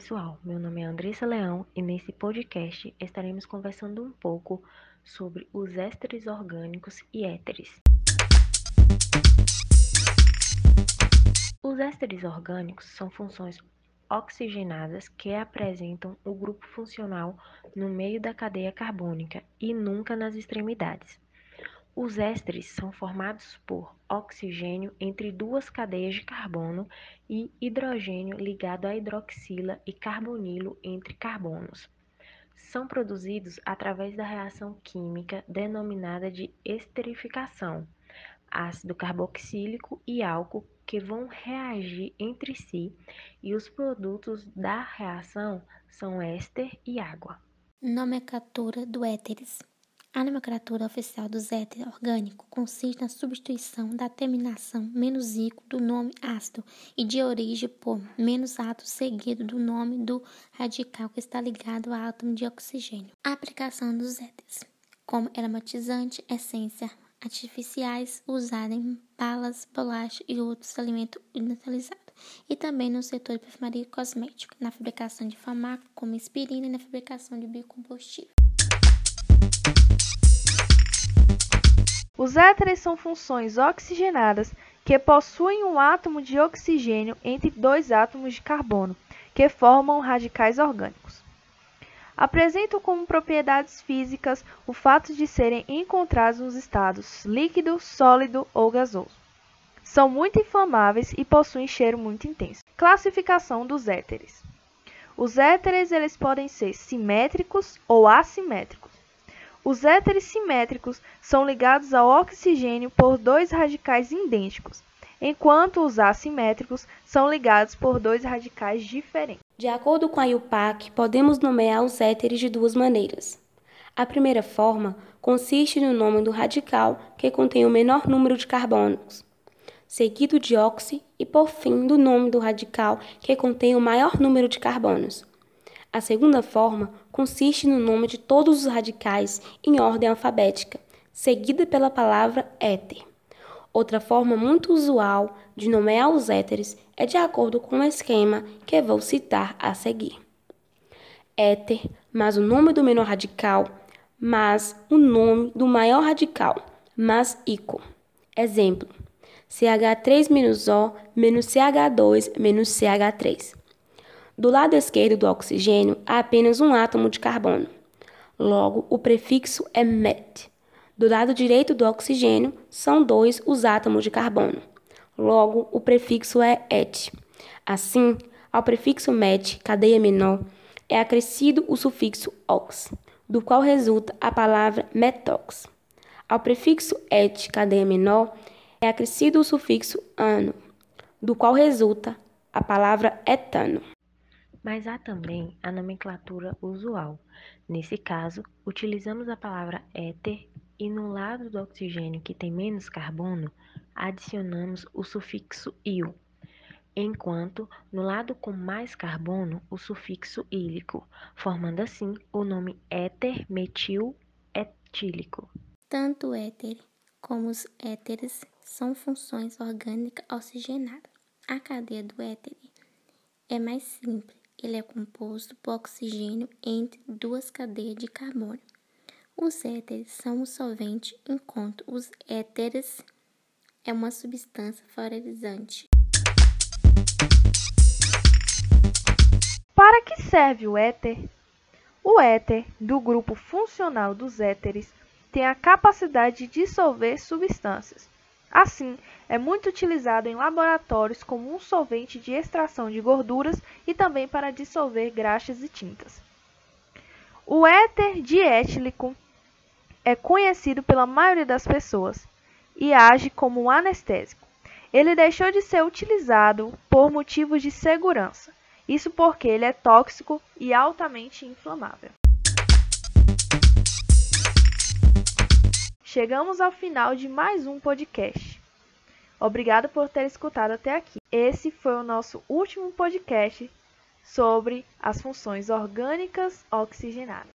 pessoal, meu nome é Andressa Leão e nesse podcast estaremos conversando um pouco sobre os ésteres orgânicos e éteres. Os ésteres orgânicos são funções oxigenadas que apresentam o grupo funcional no meio da cadeia carbônica e nunca nas extremidades. Os ésteres são formados por oxigênio entre duas cadeias de carbono e hidrogênio ligado à hidroxila e carbonilo entre carbonos. São produzidos através da reação química denominada de esterificação, ácido carboxílico e álcool que vão reagir entre si e os produtos da reação são éster e água. Nomenclatura do éteres. A nomenclatura oficial do éter orgânico consiste na substituição da terminação menos ico do nome ácido e de origem por menos átomo seguido do nome do radical que está ligado ao átomo de oxigênio. A aplicação dos éteres como aromatizante, essência artificiais usada em balas, bolacha e outros alimentos industrializados, e também no setor de perfumaria e cosmético, na fabricação de fármaco como aspirina e na fabricação de biocombustível. Os éteres são funções oxigenadas que possuem um átomo de oxigênio entre dois átomos de carbono, que formam radicais orgânicos. Apresentam como propriedades físicas o fato de serem encontrados nos estados líquido, sólido ou gasoso. São muito inflamáveis e possuem cheiro muito intenso. Classificação dos éteres. Os éteres eles podem ser simétricos ou assimétricos. Os éteres simétricos são ligados ao oxigênio por dois radicais idênticos, enquanto os assimétricos são ligados por dois radicais diferentes. De acordo com a IUPAC, podemos nomear os éteres de duas maneiras. A primeira forma consiste no nome do radical que contém o menor número de carbonos, seguido de óxido e, por fim, do nome do radical que contém o maior número de carbonos. A segunda forma consiste no nome de todos os radicais em ordem alfabética, seguida pela palavra éter. Outra forma muito usual de nomear os éteres é de acordo com o esquema que vou citar a seguir. Éter mais o nome do menor radical mais o nome do maior radical, mais ICO. Exemplo: CH3-O menos CH2 menos CH3. Do lado esquerdo do oxigênio há apenas um átomo de carbono. Logo, o prefixo é met. Do lado direito do oxigênio são dois os átomos de carbono. Logo, o prefixo é et. Assim, ao prefixo met, cadeia menor, é acrescido o sufixo ox, do qual resulta a palavra metox. Ao prefixo et, cadeia menor, é acrescido o sufixo ano, do qual resulta a palavra etano. Mas há também a nomenclatura usual. Nesse caso, utilizamos a palavra éter e no lado do oxigênio que tem menos carbono, adicionamos o sufixo "-io", enquanto no lado com mais carbono, o sufixo "-ílico", formando assim o nome éter metil etílico. Tanto o éter como os éteres são funções orgânicas oxigenadas. A cadeia do éter é mais simples ele é composto por oxigênio entre duas cadeias de carbono. Os éteres são um solvente, enquanto os éteres é uma substância fluorizante. Para que serve o éter? O éter, do grupo funcional dos éteres, tem a capacidade de dissolver substâncias. Assim, é muito utilizado em laboratórios como um solvente de extração de gorduras e também para dissolver graxas e tintas. O éter diétilico é conhecido pela maioria das pessoas e age como um anestésico. Ele deixou de ser utilizado por motivos de segurança, isso porque ele é tóxico e altamente inflamável. Chegamos ao final de mais um podcast. Obrigado por ter escutado até aqui. Esse foi o nosso último podcast sobre as funções orgânicas oxigenadas.